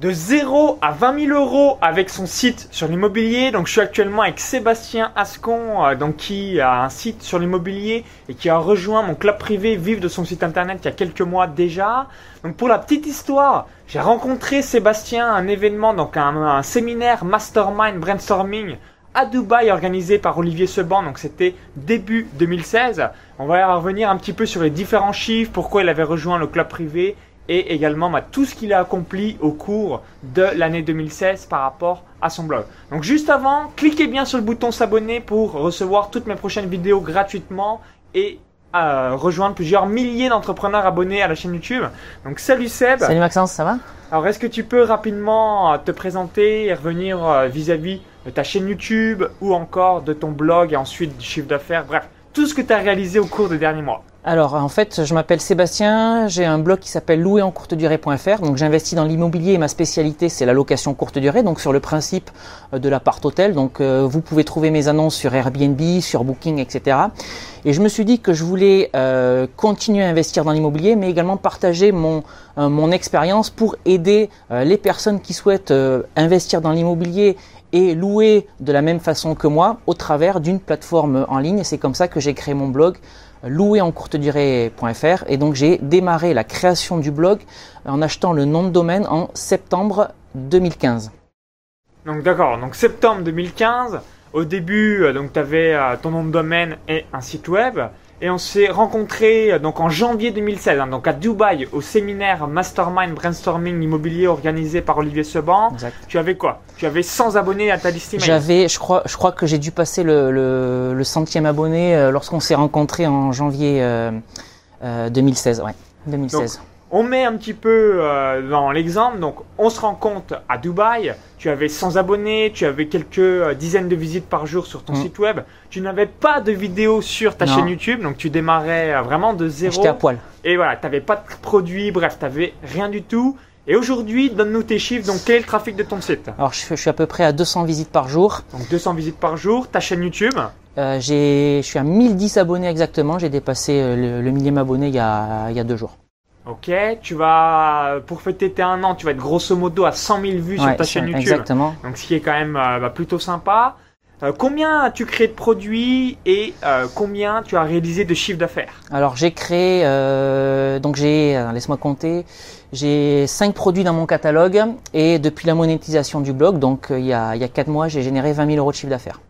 de 0 à 20 000 euros avec son site sur l'immobilier. Donc je suis actuellement avec Sébastien Ascon, euh, donc qui a un site sur l'immobilier et qui a rejoint mon club privé Vive de son site internet il y a quelques mois déjà. Donc pour la petite histoire, j'ai rencontré Sébastien à un événement, donc un, un séminaire mastermind brainstorming à Dubaï organisé par Olivier Seban, donc c'était début 2016. On va revenir un petit peu sur les différents chiffres, pourquoi il avait rejoint le club privé et également bah, tout ce qu'il a accompli au cours de l'année 2016 par rapport à son blog. Donc juste avant, cliquez bien sur le bouton s'abonner pour recevoir toutes mes prochaines vidéos gratuitement et euh, rejoindre plusieurs milliers d'entrepreneurs abonnés à la chaîne YouTube. Donc salut Seb. Salut Maxence, ça va? Alors est-ce que tu peux rapidement euh, te présenter et revenir euh, vis-à-vis de ta chaîne YouTube ou encore de ton blog et ensuite du chiffre d'affaires, bref, tout ce que tu as réalisé au cours des derniers mois alors en fait, je m'appelle Sébastien, j'ai un blog qui s'appelle louerencourtedurée.fr. Donc j'investis dans l'immobilier et ma spécialité c'est la location courte durée, donc sur le principe euh, de l'appart hôtel. Donc euh, vous pouvez trouver mes annonces sur Airbnb, sur Booking, etc. Et je me suis dit que je voulais euh, continuer à investir dans l'immobilier, mais également partager mon, mon expérience pour aider les personnes qui souhaitent investir dans l'immobilier et louer de la même façon que moi au travers d'une plateforme en ligne. Et c'est comme ça que j'ai créé mon blog louerencourtedurée.fr et donc j'ai démarré la création du blog en achetant le nom de domaine en septembre 2015. Donc d'accord, donc septembre 2015, au début euh, donc tu avais euh, ton nom de domaine et un site web et on s'est rencontrés euh, donc en janvier 2016, hein, donc à Dubaï, au séminaire Mastermind Brainstorming Immobilier organisé par Olivier Seban. Tu avais quoi? Tu avais 100 abonnés à ta liste email. J'avais, je crois, je crois que j'ai dû passer le, le, centième abonné euh, lorsqu'on s'est rencontrés en janvier 2016. Euh, ouais, 2016 on met un petit peu euh, dans l'exemple. Donc, on se rend compte à Dubaï, tu avais 100 abonnés, tu avais quelques euh, dizaines de visites par jour sur ton mm. site web. Tu n'avais pas de vidéos sur ta chaîne YouTube, donc tu démarrais euh, vraiment de zéro. J'étais à poil. Et voilà, tu n'avais pas de produit, bref, tu n'avais rien du tout. Et aujourd'hui, donne-nous tes chiffres. Donc, quel est le trafic de ton site? Alors, je, suis à peu près à 200 visites par jour. Donc, 200 visites par jour. Ta chaîne YouTube? Je suis à 1010 abonnés exactement. J'ai dépassé le, millième abonné il y a, il y a deux jours. Ok, tu vas pour fêter tes un an, tu vas être grosso modo à 100 000 vues sur ta chaîne YouTube. Exactement. Donc ce qui est quand même euh, bah, plutôt sympa. Euh, combien as-tu créé de produits et euh, combien tu as réalisé de chiffre d'affaires? Alors j'ai créé, donc j'ai, laisse-moi compter, j'ai 5 produits dans mon catalogue et depuis la monétisation du blog, donc il y a, il y a 4 mois, j'ai généré 20 000 euros de chiffre d'affaires.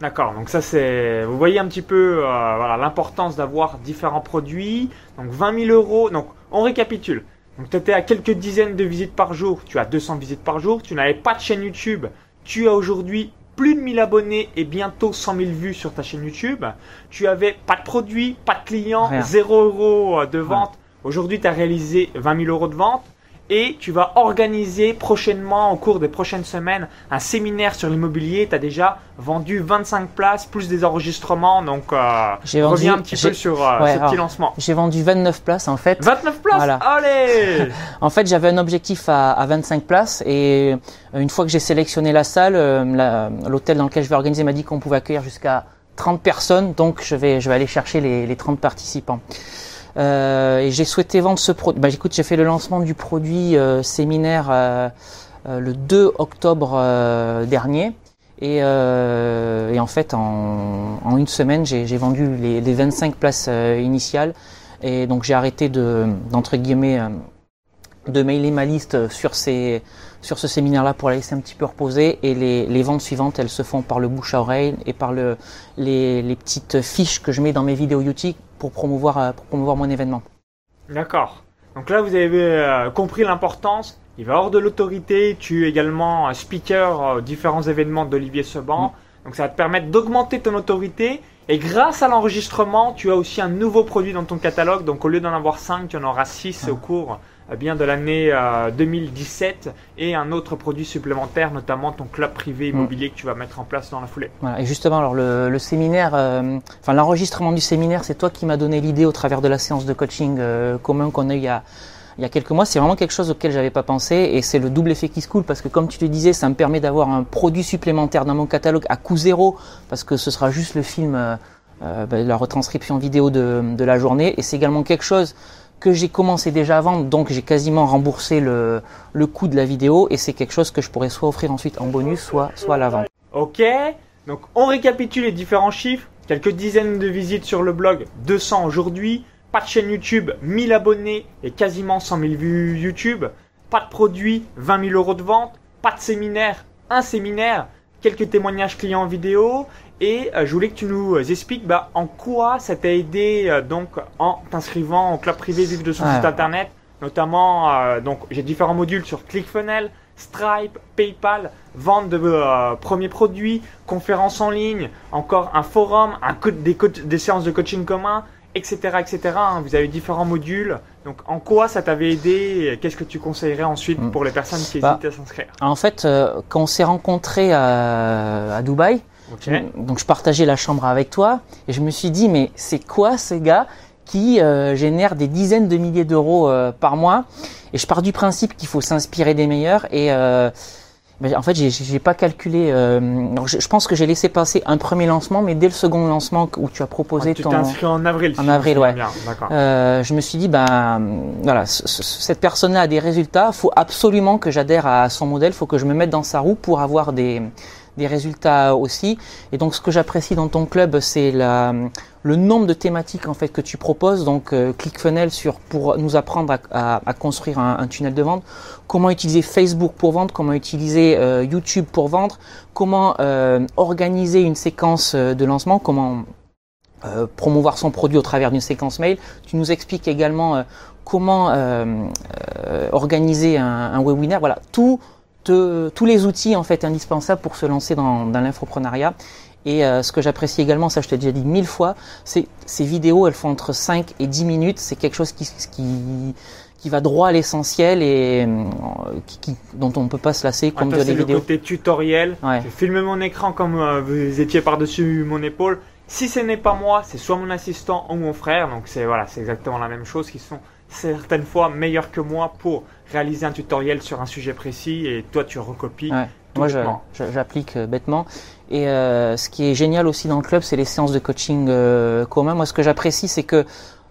D'accord, donc ça c'est, vous voyez un petit peu euh, voilà, l'importance d'avoir différents produits. Donc 20 000 euros, donc on récapitule. Donc tu étais à quelques dizaines de visites par jour, tu as 200 visites par jour, tu n'avais pas de chaîne YouTube, tu as aujourd'hui plus de 1000 abonnés et bientôt 100 000 vues sur ta chaîne YouTube. Tu avais pas de produits, pas de clients, 0 euros de vente. Aujourd'hui tu as réalisé 20 000 euros de vente et tu vas organiser prochainement, au cours des prochaines semaines, un séminaire sur l'immobilier. Tu as déjà vendu 25 places, plus des enregistrements. Donc, euh, reviens un petit peu sur euh, ce petit lancement. J'ai vendu 29 places en fait. 29 places Allez En fait, j'avais un objectif à, à, 25 places et euh, une fois que j'ai sélectionné la salle, euh, l'hôtel dans lequel je vais organiser m'a dit qu'on pouvait accueillir jusqu'à 30 personnes. Donc, je vais, je vais aller chercher les, les 30 participants. Euh, et j'ai souhaité vendre ce produit. Bah, écoute, j'ai fait le lancement du produit euh, séminaire euh, le 2 octobre dernier. Et, en fait, en, en une semaine, j'ai vendu les, les, 25 places initiales. Et donc, j'ai arrêté de, d'entre guillemets, de mailer ma liste sur, ces, sur ce séminaire-là pour la laisser un petit peu reposer. Et les, les, ventes suivantes, elles se font par le bouche à oreille et par le, les, les petites fiches que je mets dans mes vidéos YouTube pour promouvoir, euh, pour promouvoir mon événement. D'accord. Donc là, vous avez euh, compris l'importance. Il va hors de l'autorité. Tu es également speaker aux différents événements d'Olivier Seban. Mm. Donc ça va te permettre d'augmenter ton autorité. Et grâce à l'enregistrement, tu as aussi un nouveau produit dans ton catalogue. Donc au lieu d'en avoir 5, tu en auras 6 mm. au cours euh, bien de l'année 2017 et un autre produit supplémentaire, notamment ton club privé mm. immobilier que tu vas mettre en place dans la foulée. Voilà, et justement, alors le, séminaire, euh, enfin l'enregistrement du séminaire, c'est toi qui m'as donné l'idée au travers de la séance de coaching euh, commun qu'on a eu il y a, il y a quelques mois. C'est vraiment quelque chose auquel j'avais pas pensé et c'est le double effet qui se coule parce que comme tu te disais, ça me permet d'avoir un produit supplémentaire dans mon catalogue à coût zéro parce que ce sera juste le film, ben, la retranscription vidéo de, la journée et c'est également quelque chose que j'ai commencé déjà à vendre, donc j'ai quasiment remboursé le, le coût de la vidéo et c'est quelque chose que je pourrais soit offrir ensuite en bonus, soit, soit à la vente. Ok, donc on récapitule les différents chiffres. Quelques dizaines de visites sur le blog, 200 aujourd'hui. Pas de chaîne YouTube, 1000 abonnés et quasiment 100 000 vues YouTube. Pas de produit, 20 000 euros de vente. Pas de séminaire, un séminaire. Quelques témoignages clients vidéo. Et euh, je voulais que tu nous expliques bah, en quoi ça t'a aidé euh, donc en t'inscrivant au club privé Vive de son Ouais. site internet. Notamment, euh, donc j'ai différents modules sur ClickFunnels, Stripe, PayPal, vente de euh, premiers produits, conférences en ligne, encore un forum, un des, des séances de coaching commun, etc. etc. hein. Vous avez différents modules. Donc en quoi ça t'avait aidé Qu'est-ce que tu conseillerais ensuite Mm. pour les personnes qui Bah, hésitent à s'inscrire? En fait, euh, quand on s'est rencontrés à, à Dubaï, donc je partageais la chambre avec toi et je me suis dit mais c'est quoi ce gars qui euh, génère des dizaines de milliers d'euros euh, par mois? Et je pars du principe qu'il faut s'inspirer des meilleurs et en fait j'ai- j'ai pas calculé euh, je, je pense que j'ai laissé passer un premier lancement mais dès le second lancement où tu as proposé Ouais, tu ton t'es inscrit en avril. En avril, ouais. bien. D'accord. euh, je me suis dit ben voilà ce- ce- cette personne-là a des résultats faut absolument que j'adhère à son modèle faut que je me mette dans sa roue pour avoir des des résultats aussi. Et donc ce que j'apprécie dans ton club c'est le nombre de thématiques en fait que tu proposes. Donc euh, ClickFunnels sur pour nous apprendre à, construire un, un tunnel de vente. Comment utiliser Facebook pour vendre? Comment utiliser euh, YouTube pour vendre? Comment euh, organiser une séquence euh, de lancement? Comment promouvoir son produit au travers d'une séquence mail? Tu nous expliques également comment organiser un, un webinaire. Voilà, tout, te- tous les outils en fait indispensables pour se lancer dans, dans l'infoprenariat. Et euh, ce que j'apprécie également, ça je t'ai déjà dit mille fois, c'est ces vidéos, elles font entre 5 et 10 minutes. C'est quelque chose qui, qui, qui va droit à l'essentiel et euh, qui, qui- dont on ne peut pas se lasser comme de c'est les le vidéos. côté tutoriel. Ouais. J'ai filmé mon écran comme euh, vous étiez par-dessus mon épaule. Si ce n'est pas moi, c'est soit mon assistant ou mon frère. Donc c'est voilà, c'est exactement la même chose qui sont certaines fois meilleurs que moi pour réaliser un tutoriel sur un sujet précis et toi tu recopies. Ouais. tout Moi, j'applique euh, bêtement. Et euh, ce qui est génial aussi dans le club, c'est les séances de coaching euh, commun. Moi, ce que j'apprécie, c'est que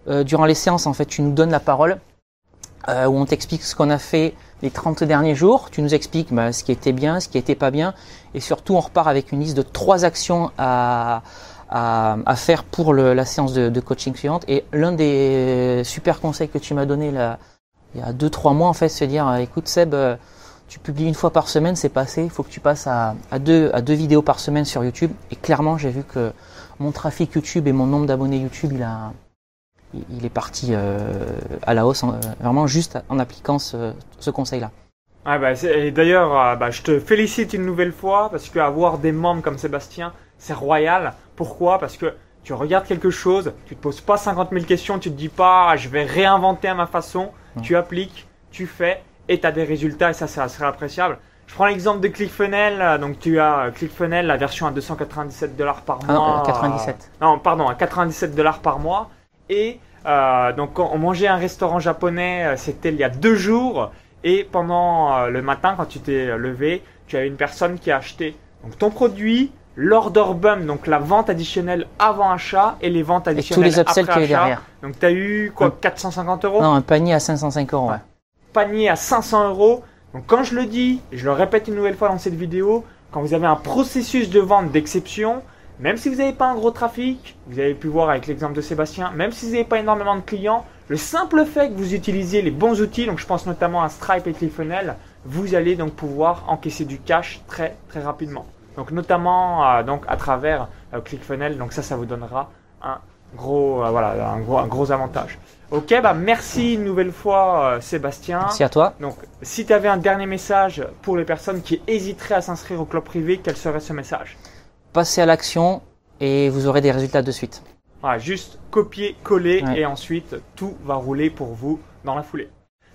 euh, durant les séances, en fait, tu nous donnes la parole, euh, où on t'explique ce qu'on a fait les 30 derniers jours. Tu nous expliques bah, ce qui était bien, ce qui était pas bien, et surtout, on repart avec une liste de trois actions à à, à faire pour le- la séance de, de coaching suivante. Et l'un des super conseils que tu m'as donné là, il y a deux trois mois, en fait, de dire, euh, écoute Seb, euh, tu publies une fois par semaine, c'est passé. Il faut que tu passes à, à deux, à deux vidéos par semaine sur YouTube. Et clairement, j'ai vu que mon trafic YouTube et mon nombre d'abonnés YouTube, il a, il- est parti euh, à la hausse, en- vraiment juste en appliquant ce, ce conseil-là. Ah bah, et d'ailleurs, bah, je te félicite une nouvelle fois parce qu'avoir des membres comme Sébastien, c'est royal. Pourquoi? Parce que tu regardes quelque chose, tu te poses pas 50 000 questions, tu te dis pas ah, je vais réinventer à ma façon, Tu appliques, tu fais et tu as des résultats et ça c'est assez appréciable. Je prends l'exemple de ClickFunnels, donc tu as euh, ClickFunnels, la version à 297 dollars par Ah mois. euh, 97. euh, non, pardon, à 97 dollars par mois. Et euh, donc on mangeait à un restaurant japonais, euh, c'était il y a deux jours. Et pendant euh, le matin, quand tu t'es levé, tu avais une personne qui a acheté donc ton produit, l'order bump, donc la vente additionnelle avant achat et les ventes Et tous additionnelles les upsells après qu'il y derrière. Donc tu as eu quoi Un- 450 euros Non, un panier à 505 euros. ouais. panier à 500 euros. Donc quand je le dis, et je le répète une nouvelle fois dans cette vidéo, quand vous avez un processus de vente d'exception, même si vous n'avez pas un gros trafic, vous avez pu voir avec l'exemple de Sébastien, même si vous n'avez pas énormément de clients, le simple fait que vous utilisiez les bons outils, donc je pense notamment à Stripe et ClickFunnels, vous allez donc pouvoir encaisser du cash très très rapidement. Donc notamment euh, donc à travers euh, ClickFunnels, donc ça ça vous donnera un gros euh, voilà un gros un gros avantage. Ok bah merci une nouvelle fois euh, Sébastien. Merci à toi. Donc, si tu avais un dernier message pour les personnes qui hésiteraient à s'inscrire au club privé, quel serait ce message? Passez à l'action et vous aurez des résultats de suite. Voilà, juste copier, coller Ouais. et ensuite tout va rouler pour vous dans la foulée.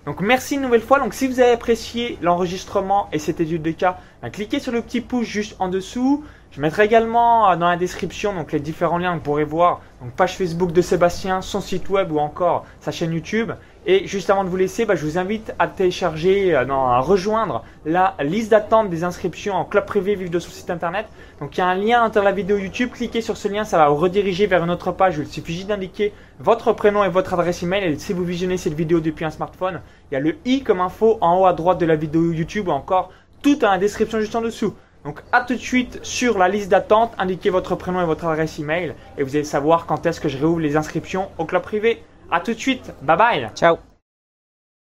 Donc merci une nouvelle fois. Donc si vous avez apprécié l'enregistrement et cette étude de cas, cliquez sur le petit pouce juste en dessous. Je mettrai également euh, dans la description donc les différents liens que vous pourrez voir. Donc page Facebook de Sébastien, son site web ou encore sa chaîne YouTube. Et juste avant de vous laisser, bah, je vous invite à télécharger, euh, non, à rejoindre la liste d'attente des inscriptions en club privé Vive de son site internet. Donc il y a un lien entre la vidéo YouTube, cliquez sur ce lien, ça va vous rediriger vers une autre page. Il suffit juste d'indiquer votre prénom et votre adresse email. Et si vous visionnez cette vidéo depuis un smartphone, il y a le i comme info en haut à droite de la vidéo YouTube ou encore tout dans la description juste en dessous. Donc à tout de suite sur la liste d'attente, indiquez votre prénom et votre adresse email et vous allez savoir quand est-ce que je réouvre les inscriptions au club privé. À tout de suite, bye bye. Ciao